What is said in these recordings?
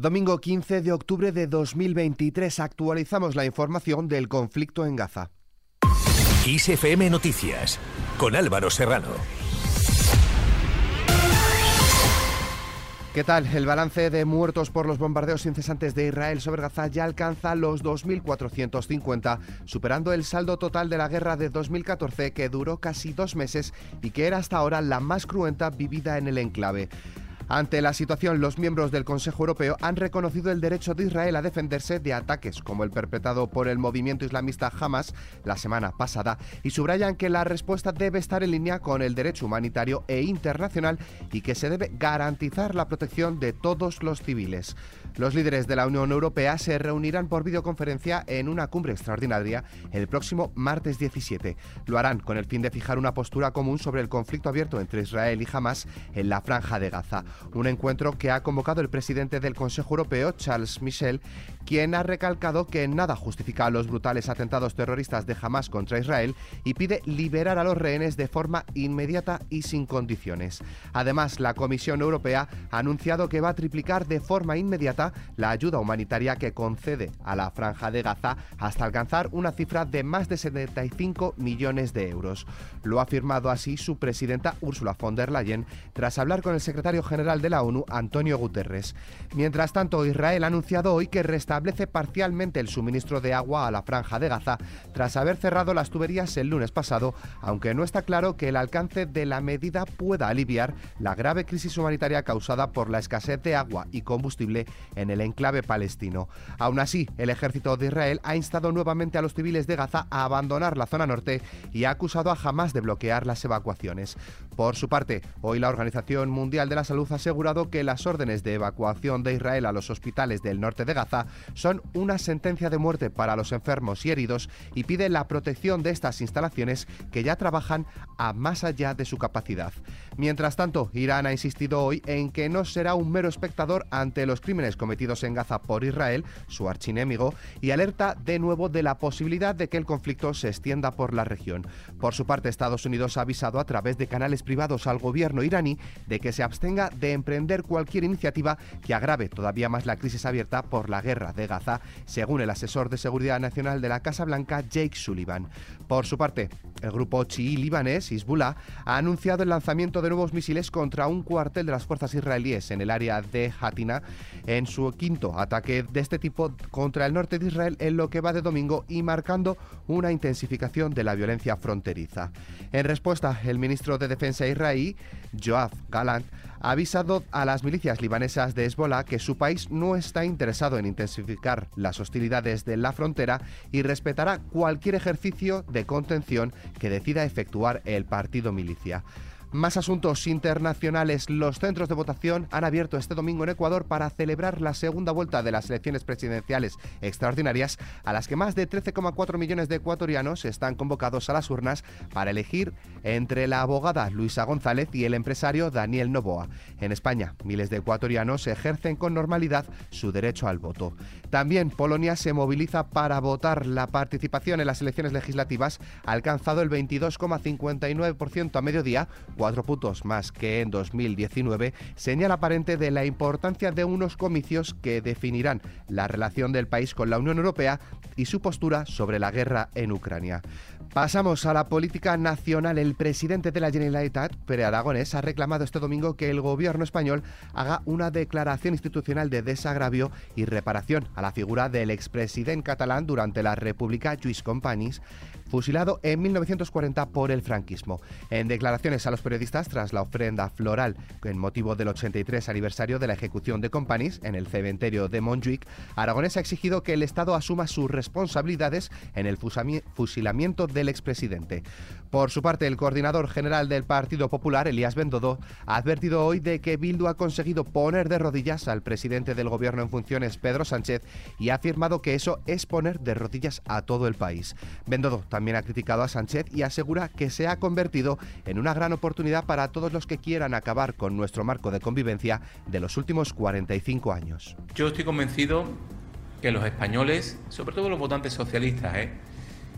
Domingo 15 de octubre de 2023 actualizamos la información del conflicto en Gaza. ISFM Noticias con Álvaro Serrano. ¿Qué tal? El balance de muertos por los bombardeos incesantes de Israel sobre Gaza ya alcanza los 2.450, superando el saldo total de la guerra de 2014 que duró casi dos meses y que era hasta ahora la más cruenta vivida en el enclave. Ante la situación, los miembros del Consejo Europeo han reconocido el derecho de Israel a defenderse de ataques como el perpetrado por el movimiento islamista Hamas la semana pasada y subrayan que la respuesta debe estar en línea con el derecho humanitario e internacional y que se debe garantizar la protección de todos los civiles. Los líderes de la Unión Europea se reunirán por videoconferencia en una cumbre extraordinaria el próximo martes 17. Lo harán con el fin de fijar una postura común sobre el conflicto abierto entre Israel y Hamas en la franja de Gaza. Un encuentro que ha convocado el presidente del Consejo Europeo, Charles Michel, quien ha recalcado que nada justifica los brutales atentados terroristas de Hamas contra Israel y pide liberar a los rehenes de forma inmediata y sin condiciones. Además, la Comisión Europea ha anunciado que va a triplicar de forma inmediata la ayuda humanitaria que concede a la franja de Gaza hasta alcanzar una cifra de más de 75 millones de euros. Lo ha afirmado así su presidenta Ursula von der Leyen tras hablar con el secretario general de la ONU, Antonio Guterres. Mientras tanto, Israel ha anunciado hoy que restablece parcialmente el suministro de agua a la franja de Gaza tras haber cerrado las tuberías el lunes pasado, aunque no está claro que el alcance de la medida pueda aliviar la grave crisis humanitaria causada por la escasez de agua y combustible en el enclave palestino. Aún así, el ejército de Israel ha instado nuevamente a los civiles de Gaza a abandonar la zona norte y ha acusado a Hamas de bloquear las evacuaciones. Por su parte, hoy la Organización Mundial de la Salud ha asegurado que las órdenes de evacuación de Israel a los hospitales del norte de Gaza son una sentencia de muerte para los enfermos y heridos y pide la protección de estas instalaciones que ya trabajan a más allá de su capacidad. Mientras tanto, Irán ha insistido hoy en que no será un mero espectador ante los crímenes cometidos en Gaza por Israel, su archinémigo, y alerta de nuevo de la posibilidad de que el conflicto se extienda por la región. Por su parte, Estados Unidos ha avisado a través de canales privados al gobierno iraní de que se abstenga de emprender cualquier iniciativa que agrave todavía más la crisis abierta por la guerra de Gaza, según el asesor de seguridad nacional de la Casa Blanca, Jake Sullivan. Por su parte, el grupo chií libanés, Hezbollah, ha anunciado el lanzamiento de nuevos misiles contra un cuartel de las fuerzas israelíes en el área de Hatina en su quinto ataque de este tipo contra el norte de Israel en lo que va de domingo y marcando una intensificación de la violencia fronteriza. En respuesta, el ministro de Defensa israelí, Joab Galant, ha avisado a las milicias libanesas de Hezbollah que su país no está interesado en intensificar las hostilidades de la frontera y respetará cualquier ejercicio de contención que decida efectuar el partido milicia. Más asuntos internacionales. Los centros de votación han abierto este domingo en Ecuador para celebrar la segunda vuelta de las elecciones presidenciales extraordinarias, a las que más de 13,4 millones de ecuatorianos están convocados a las urnas para elegir entre la abogada Luisa González y el empresario Daniel Novoa. En España, miles de ecuatorianos ejercen con normalidad su derecho al voto. También Polonia se moviliza para votar. La participación en las elecciones legislativas ha alcanzado el 22,59% a mediodía, cuatro puntos más que en 2019, señal aparente de la importancia de unos comicios que definirán la relación del país con la Unión Europea y su postura sobre la guerra en Ucrania. Pasamos a la política nacional. El presidente de la Generalitat, Pere Aragonés, ha reclamado este domingo que el gobierno español haga una declaración institucional de desagravio y reparación a la figura del expresidente catalán durante la República Lluís Companys, fusilado en 1940 por el franquismo. En declaraciones a los periodistas tras la ofrenda floral en motivo del 83 aniversario de la ejecución de Companys en el cementerio de Montjuic, Aragonés ha exigido que el Estado asuma sus responsabilidades en el fusilamiento del expresidente. Por su parte, el coordinador general del Partido Popular, Elías Bendodo, ha advertido hoy de que Bildu ha conseguido poner de rodillas al presidente del gobierno en funciones, Pedro Sánchez, y ha afirmado que eso es poner de rodillas a todo el país. Bendodo también ha criticado a Sánchez y asegura que se ha convertido en una gran oportunidad para todos los que quieran acabar con nuestro marco de convivencia de los últimos 45 años. Yo estoy convencido que los españoles, sobre todo los votantes socialistas, ¿eh?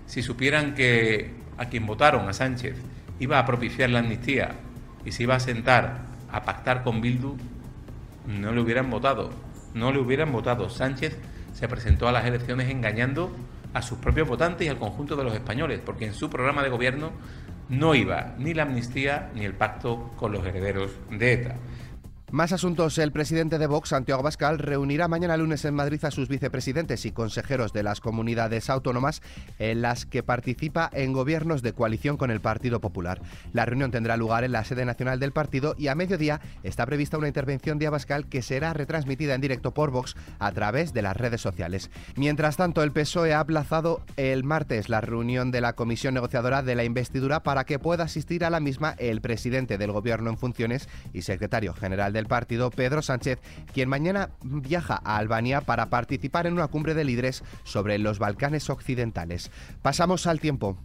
si supieran que a quien votaron, a Sánchez, iba a propiciar la amnistía y se iba a sentar a pactar con Bildu, no le hubieran votado. no le hubieran votado. Sánchez se presentó a las elecciones engañando a sus propios votantes y al conjunto de los españoles, porque en su programa de gobierno no iba ni la amnistía ni el pacto con los herederos de ETA. Más asuntos. El presidente de Vox, Santiago Bascal, reunirá mañana lunes en Madrid a sus vicepresidentes y consejeros de las comunidades autónomas en las que participa en gobiernos de coalición con el Partido Popular. La reunión tendrá lugar en la sede nacional del partido y a mediodía está prevista una intervención de Abascal que será retransmitida en directo por Vox a través de las redes sociales. Mientras tanto, el PSOE ha aplazado el martes la reunión de la comisión negociadora de la investidura para que pueda asistir a la misma el presidente del gobierno en funciones y secretario general de el partido, Pedro Sánchez, quien mañana viaja a Albania para participar en una cumbre de líderes sobre los Balcanes occidentales. Pasamos al tiempo.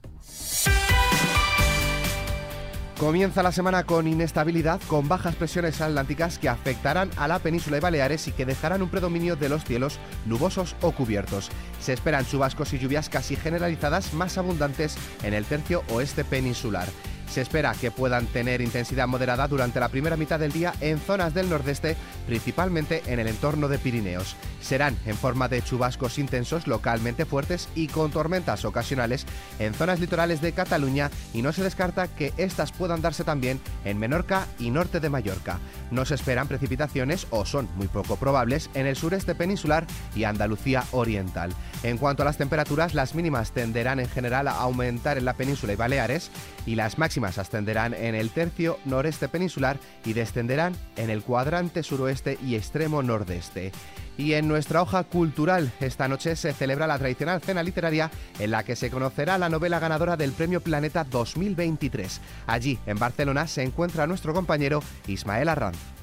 Comienza la semana con inestabilidad, con bajas presiones atlánticas que afectarán a la península de Baleares y que dejarán un predominio de los cielos nubosos o cubiertos. Se esperan chubascos y lluvias casi generalizadas más abundantes en el tercio oeste peninsular. Se espera que puedan tener intensidad moderada durante la primera mitad del día en zonas del nordeste, principalmente en el entorno de Pirineos. Serán en forma de chubascos intensos localmente fuertes y con tormentas ocasionales en zonas litorales de Cataluña y no se descarta que estas puedan darse también en Menorca y norte de Mallorca. No se esperan precipitaciones o son muy poco probables en el sureste peninsular y Andalucía oriental. En cuanto a las temperaturas, las mínimas tenderán en general a aumentar en la península y Baleares y las máximas ascenderán en el tercio noreste peninsular y descenderán en el cuadrante suroeste y extremo nordeste. Y en nuestra hoja cultural, esta noche se celebra la tradicional cena literaria en la que se conocerá la novela ganadora del Premio Planeta 2023. Allí, en Barcelona, se encuentra nuestro compañero Ismael Arranz.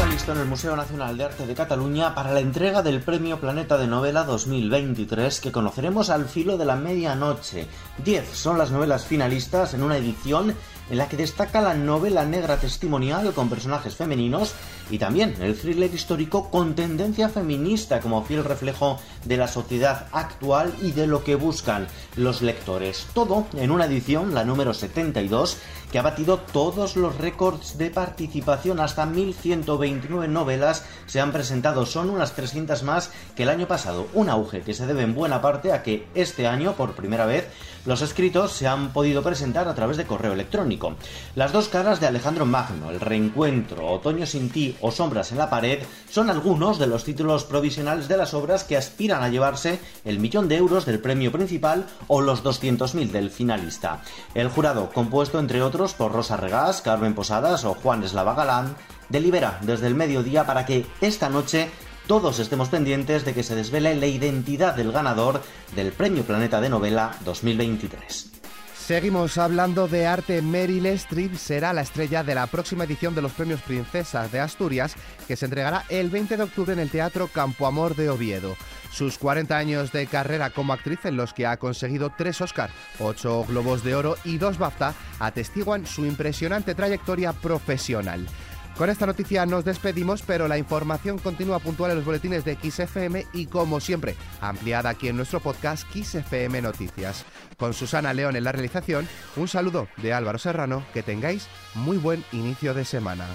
Está listo en el Museo Nacional de Arte de Cataluña para la entrega del Premio Planeta de Novela 2023 que conoceremos al filo de la medianoche. Diez son las novelas finalistas en una edición en la que destaca la novela negra testimonial con personajes femeninos y también el thriller histórico con tendencia feminista como fiel reflejo de la sociedad actual y de lo que buscan los lectores. Todo en una edición, la número 72, que ha batido todos los récords de participación. Hasta 1129 novelas se han presentado, son unas 300 más que el año pasado. Un auge que se debe en buena parte a que este año, por primera vez, los escritos se han podido presentar a través de correo electrónico. Las dos caras de Alejandro Magno, El Reencuentro, Otoño sin ti o Sombras en la pared son algunos de los títulos provisionales de las obras que aspiran a llevarse el millón de euros del premio principal o los 200.000 del finalista. El jurado, compuesto entre otros por Rosa Regás, Carmen Posadas o Juan Eslava Galán, delibera desde el mediodía para que esta noche todos estemos pendientes de que se desvele la identidad del ganador del Premio Planeta de Novela 2023. Seguimos hablando de arte. Meryl Streep será la estrella de la próxima edición de los Premios Princesas de Asturias, que se entregará el 20 de octubre en el Teatro Campo Amor de Oviedo. Sus 40 años de carrera como actriz, en los que ha conseguido tres Oscar, ocho Globos de Oro y dos BAFTA, atestiguan su impresionante trayectoria profesional. Con esta noticia nos despedimos, pero la información continúa puntual en los boletines de XFM y como siempre, ampliada aquí en nuestro podcast XFM Noticias. Con Susana León en la realización, un saludo de Álvaro Serrano, que tengáis muy buen inicio de semana.